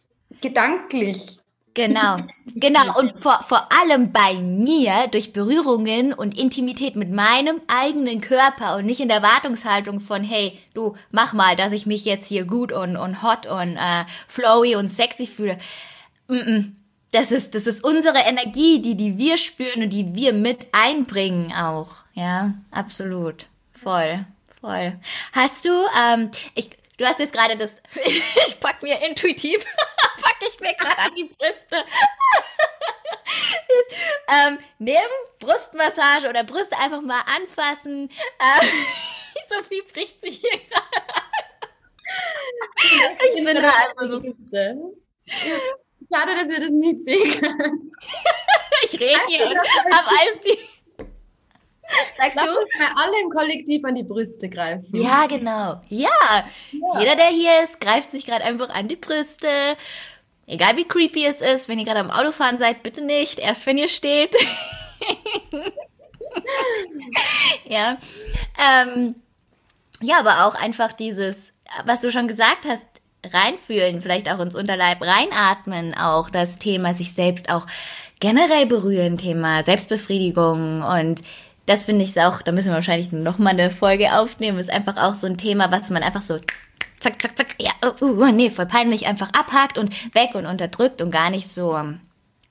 gedanklich Genau, genau. Und vor, vor allem bei mir durch Berührungen und Intimität mit meinem eigenen Körper und nicht in der Erwartungshaltung von, hey, du, mach mal, dass ich mich jetzt hier gut und, und hot und äh, flowy und sexy fühle. Mm -mm. Das ist, das ist unsere Energie, die, die wir spüren und die wir mit einbringen auch. Ja, absolut. Voll, voll. Hast du, ähm, ich, Du hast jetzt gerade das, (laughs) ich pack mir intuitiv, (laughs) pack ich mir gerade an die Brüste. (laughs) ähm, neben Brustmassage oder Brüste einfach mal anfassen. Ähm, Sophie bricht sich hier gerade. ich bin da also so. Schade, dass ihr das nicht sehen könnt. ich rede hier und habe alles die Sag Lass uns mal alle im Kollektiv an die Brüste greifen. Ja, genau. Ja. ja. Jeder, der hier ist, greift sich gerade einfach an die Brüste. Egal wie creepy es ist, wenn ihr gerade am Autofahren seid, bitte nicht. Erst wenn ihr steht. (laughs) ja. Ähm, ja, aber auch einfach dieses, was du schon gesagt hast, reinfühlen, vielleicht auch ins Unterleib reinatmen, auch das Thema sich selbst auch generell berühren, Thema Selbstbefriedigung und das finde ich auch, da müssen wir wahrscheinlich noch mal eine Folge aufnehmen, ist einfach auch so ein Thema, was man einfach so zack, zack, zack, ja, uh, uh, nee, voll peinlich einfach abhakt und weg und unterdrückt und gar nicht so um,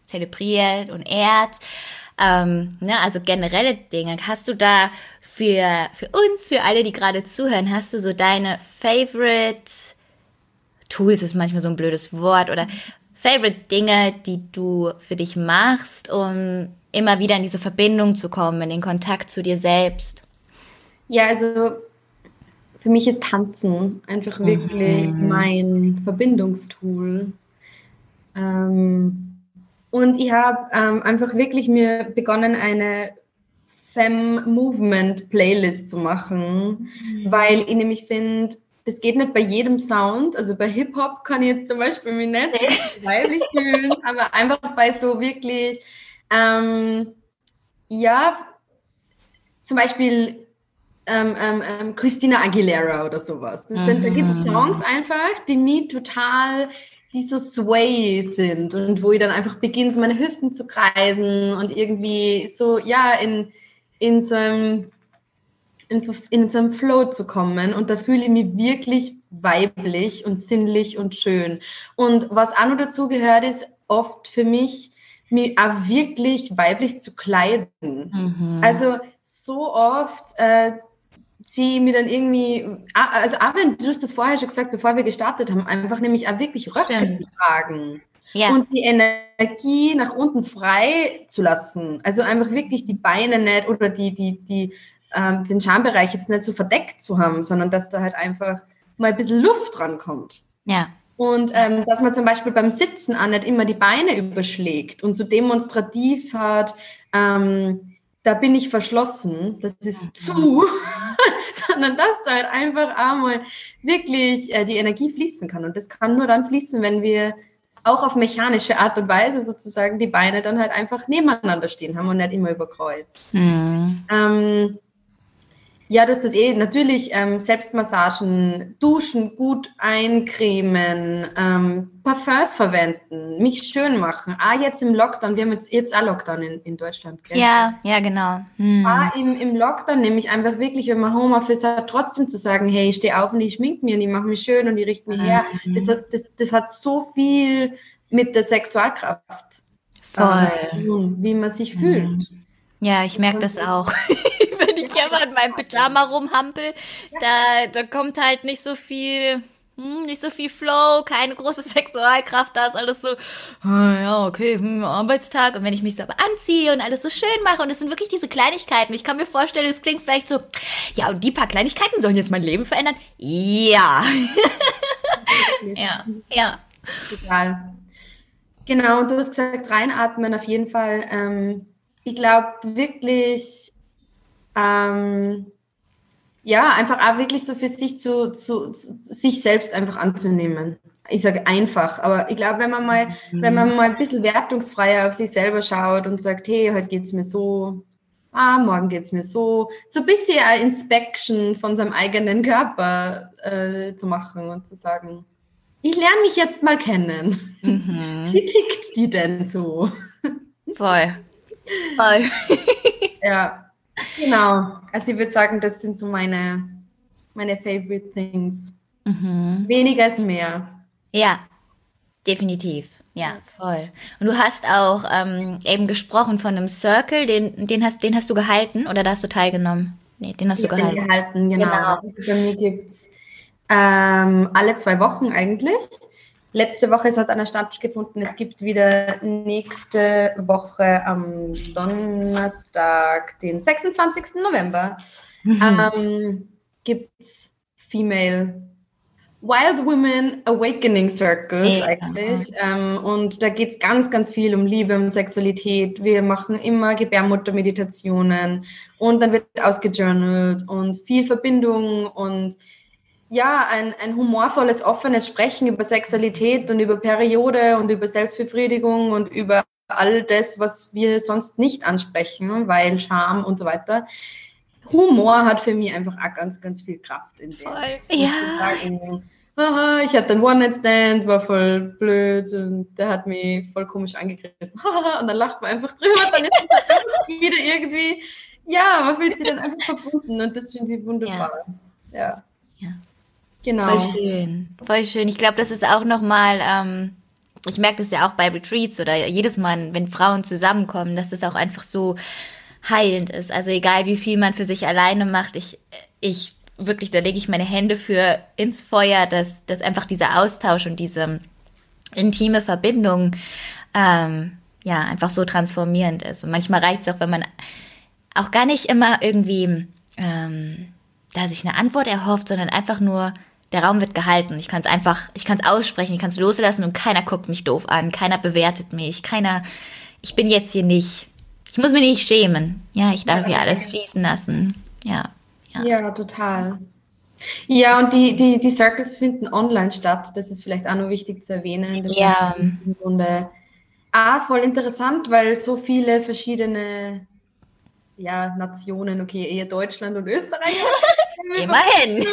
zelebriert und ehrt. Ähm, ne, also generelle Dinge. Hast du da für, für uns, für alle, die gerade zuhören, hast du so deine Favorite Tools ist manchmal so ein blödes Wort oder Favorite Dinge, die du für dich machst, um immer wieder in diese Verbindung zu kommen, in den Kontakt zu dir selbst? Ja, also für mich ist Tanzen einfach wirklich mhm. mein Verbindungstool. Ähm, und ich habe ähm, einfach wirklich mir begonnen, eine Fem Movement Playlist zu machen, mhm. weil ich nämlich finde, das geht nicht bei jedem Sound. Also bei Hip-Hop kann ich jetzt zum Beispiel mich nicht (laughs) weiblich fühlen, aber einfach bei so wirklich ähm, ja, zum Beispiel ähm, ähm, ähm, Christina Aguilera oder sowas. Sind, Da gibt es mhm. Songs einfach, die mir total, die so sway sind und wo ich dann einfach beginne, so meine Hüften zu kreisen und irgendwie so, ja, in, in so einem in so, in so einem Flow zu kommen und da fühle ich mich wirklich weiblich und sinnlich und schön. Und was auch noch dazu gehört, ist oft für mich mich auch wirklich weiblich zu kleiden. Mhm. Also so oft äh, ziehe ich mir dann irgendwie, also auch wenn du hast das vorher schon gesagt, bevor wir gestartet haben, einfach nämlich auch wirklich Röcke zu tragen. Ja. Und die Energie nach unten frei zu lassen. Also einfach wirklich die Beine nicht oder die, die, die, ähm, den Schambereich jetzt nicht so verdeckt zu haben, sondern dass da halt einfach mal ein bisschen Luft dran kommt. Ja. Und ähm, dass man zum Beispiel beim Sitzen auch nicht immer die Beine überschlägt und so demonstrativ hat, ähm, da bin ich verschlossen, das ist zu, (laughs) sondern dass da halt einfach einmal wirklich äh, die Energie fließen kann. Und das kann nur dann fließen, wenn wir auch auf mechanische Art und Weise sozusagen die Beine dann halt einfach nebeneinander stehen haben und nicht immer überkreuzt. Mhm. Ähm, ja, du hast das eh natürlich ähm, Selbstmassagen, Duschen, gut eincremen, ähm, Parfums verwenden, mich schön machen. Ah, jetzt im Lockdown, wir haben jetzt, jetzt auch Lockdown in, in Deutschland. Gell? Ja, ja, genau. Hm. Ah, im, im Lockdown nämlich einfach wirklich, wenn man Homeoffice hat, trotzdem zu sagen, hey, ich stehe auf und ich schmink mir und ich mache mich schön und ich richte mich mhm. her. Das, das, das hat so viel mit der Sexualkraft. Voll. Ähm, wie man sich mhm. fühlt. Ja, ich merke das auch. (laughs) ich immer in meinem Pyjama rumhampel, da, da kommt halt nicht so viel, hm, nicht so viel Flow, keine große (laughs) Sexualkraft, da ist alles so, ah, ja, okay, hm, Arbeitstag. Und wenn ich mich so aber anziehe und alles so schön mache, und es sind wirklich diese Kleinigkeiten, ich kann mir vorstellen, es klingt vielleicht so, ja, und die paar Kleinigkeiten sollen jetzt mein Leben verändern? Ja. (laughs) ja, ja. Total. Genau, und du hast gesagt, reinatmen auf jeden Fall. Ähm, ich glaube wirklich, ähm, ja, einfach auch wirklich so für sich zu, zu, zu, sich selbst einfach anzunehmen. ich sage einfach, aber ich glaube, wenn man mal, mhm. wenn man mal ein bisschen wertungsfreier auf sich selber schaut und sagt, hey, heute geht's mir so, ah, morgen geht's mir so, so ein bisschen eine Inspection von seinem eigenen Körper äh, zu machen und zu sagen, ich lerne mich jetzt mal kennen. Mhm. (laughs) Wie tickt die denn so? Voll. Voll. ja, genau. Also ich würde sagen, das sind so meine, meine favorite things. Mhm. Weniger ist mehr. Ja, definitiv. Ja, voll. Und du hast auch ähm, eben gesprochen von einem Circle, den, den, hast, den hast du gehalten oder da hast du teilgenommen? Nee, den hast du gehalten. gehalten. Genau. genau. Also bei mir gibt es ähm, alle zwei Wochen eigentlich. Letzte Woche hat einer stattgefunden. Es gibt wieder nächste Woche am Donnerstag, den 26. November, mhm. ähm, gibt es Female Wild Women Awakening Circles ja. eigentlich. Ähm, und da geht es ganz, ganz viel um Liebe, um Sexualität. Wir machen immer Gebärmuttermeditationen und dann wird ausgejournalt und viel Verbindung und ja, ein, ein humorvolles, offenes Sprechen über Sexualität und über Periode und über Selbstbefriedigung und über all das, was wir sonst nicht ansprechen, weil Scham und so weiter. Humor hat für mich einfach auch ganz, ganz viel Kraft in dem. Voll, ja. Sagen, haha, ich hatte einen One-Night-Stand, war voll blöd und der hat mich voll komisch angegriffen. (laughs) und dann lacht man einfach drüber, dann ist es wieder irgendwie, ja, man fühlt sich dann einfach verbunden und das finde ich wunderbar. Ja. ja. Genau. Voll schön. Voll schön. Ich glaube, das ist auch nochmal, ähm, ich merke das ja auch bei Retreats oder jedes Mal, wenn Frauen zusammenkommen, dass das auch einfach so heilend ist. Also egal, wie viel man für sich alleine macht, ich, ich wirklich, da lege ich meine Hände für ins Feuer, dass, dass einfach dieser Austausch und diese intime Verbindung ähm, ja einfach so transformierend ist. Und manchmal reicht es auch, wenn man auch gar nicht immer irgendwie ähm, da sich eine Antwort erhofft, sondern einfach nur der Raum wird gehalten. Ich kann es einfach, ich kann es aussprechen, ich kann es loslassen und keiner guckt mich doof an, keiner bewertet mich, keiner, ich bin jetzt hier nicht, ich muss mich nicht schämen. Ja, ich darf ja, hier alles fließen lassen. Ja, ja. Ja, total. Ja, und die, die, die Circles finden online statt. Das ist vielleicht auch noch wichtig zu erwähnen. Das ja. ist im Grunde ah, voll interessant, weil so viele verschiedene ja, Nationen, okay, eher Deutschland und Österreich. (laughs) Immerhin.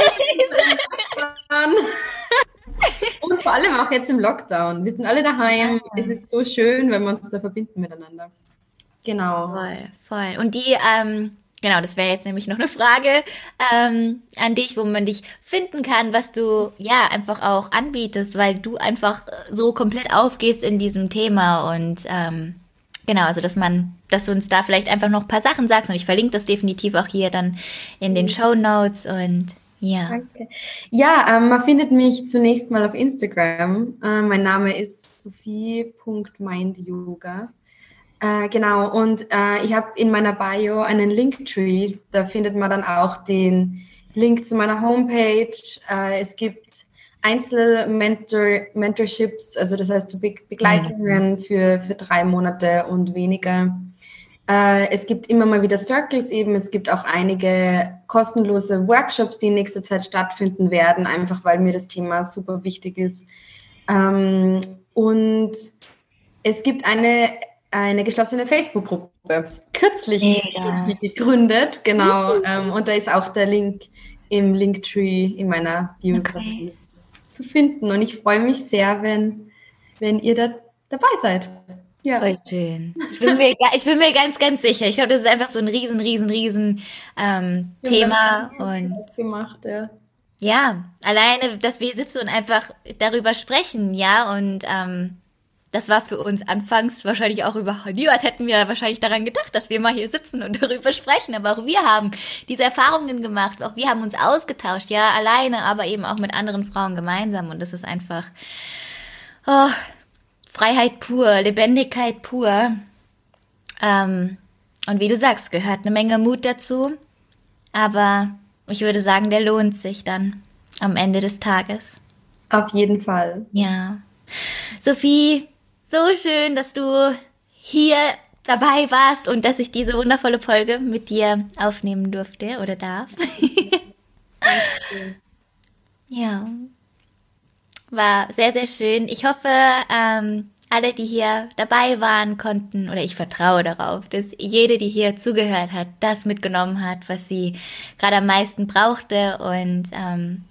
und vor allem auch jetzt im Lockdown. Wir sind alle daheim. Ja. Es ist so schön, wenn wir uns da verbinden miteinander. Genau. Voll, voll. Und die, ähm, genau, das wäre jetzt nämlich noch eine Frage ähm, an dich, wo man dich finden kann, was du ja einfach auch anbietest, weil du einfach so komplett aufgehst in diesem Thema und ähm, Genau, also dass man, dass du uns da vielleicht einfach noch ein paar Sachen sagst und ich verlinke das definitiv auch hier dann in den Show Notes und ja. Danke. Ja, ähm, man findet mich zunächst mal auf Instagram. Äh, mein Name ist sophie.mindyoga. Äh, genau, und äh, ich habe in meiner Bio einen Linktree. Da findet man dann auch den Link zu meiner Homepage. Äh, es gibt Einzel-Mentorships, also das heißt so Be Begleitungen mhm. für, für drei Monate und weniger. Äh, es gibt immer mal wieder Circles eben. Es gibt auch einige kostenlose Workshops, die in nächster Zeit stattfinden werden, einfach weil mir das Thema super wichtig ist. Ähm, und es gibt eine, eine geschlossene Facebook-Gruppe, kürzlich ja. gegründet, genau. Ähm, und da ist auch der Link im Linktree in meiner Biografie. Okay zu finden. Und ich freue mich sehr, wenn, wenn ihr da dabei seid. Ja. Voll schön. Ich bin, mir, ich bin mir ganz, ganz sicher. Ich glaube, das ist einfach so ein riesen, riesen, riesen ähm, ja, Thema. Und gemacht, ja. Ja, alleine, dass wir sitzen und einfach darüber sprechen, ja, und ähm, das war für uns anfangs wahrscheinlich auch überhaupt niemals hätten wir wahrscheinlich daran gedacht, dass wir mal hier sitzen und (laughs) darüber sprechen. Aber auch wir haben diese Erfahrungen gemacht. Auch wir haben uns ausgetauscht, ja, alleine, aber eben auch mit anderen Frauen gemeinsam. Und das ist einfach oh, Freiheit pur, Lebendigkeit pur. Ähm, und wie du sagst, gehört eine Menge Mut dazu. Aber ich würde sagen, der lohnt sich dann am Ende des Tages. Auf jeden Fall. Ja. Sophie, so schön, dass du hier dabei warst und dass ich diese wundervolle Folge mit dir aufnehmen durfte oder darf. ja. War sehr, sehr schön. Ich hoffe, ähm, alle, die hier dabei waren, konnten, oder ich vertraue darauf, dass jede, die hier zugehört hat, das mitgenommen hat, was sie gerade am meisten brauchte. Und ähm,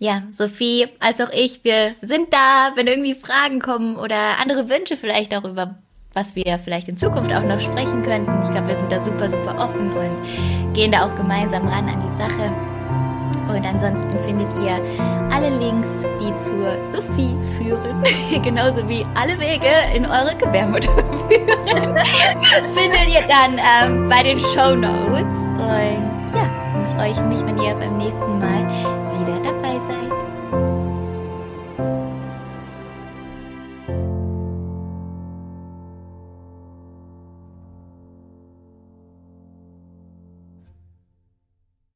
ja, Sophie als auch ich, wir sind da, wenn irgendwie Fragen kommen oder andere Wünsche vielleicht darüber, was wir vielleicht in Zukunft auch noch sprechen könnten. Ich glaube, wir sind da super, super offen und gehen da auch gemeinsam ran an die Sache. Und ansonsten findet ihr alle Links, die zur Sophie führen, (laughs) genauso wie alle Wege in eure Gebärmutter (laughs) führen, (laughs) findet ihr dann ähm, bei den Show Notes. Und ja, dann freue ich mich, wenn ihr beim nächsten Mal wieder dabei seid.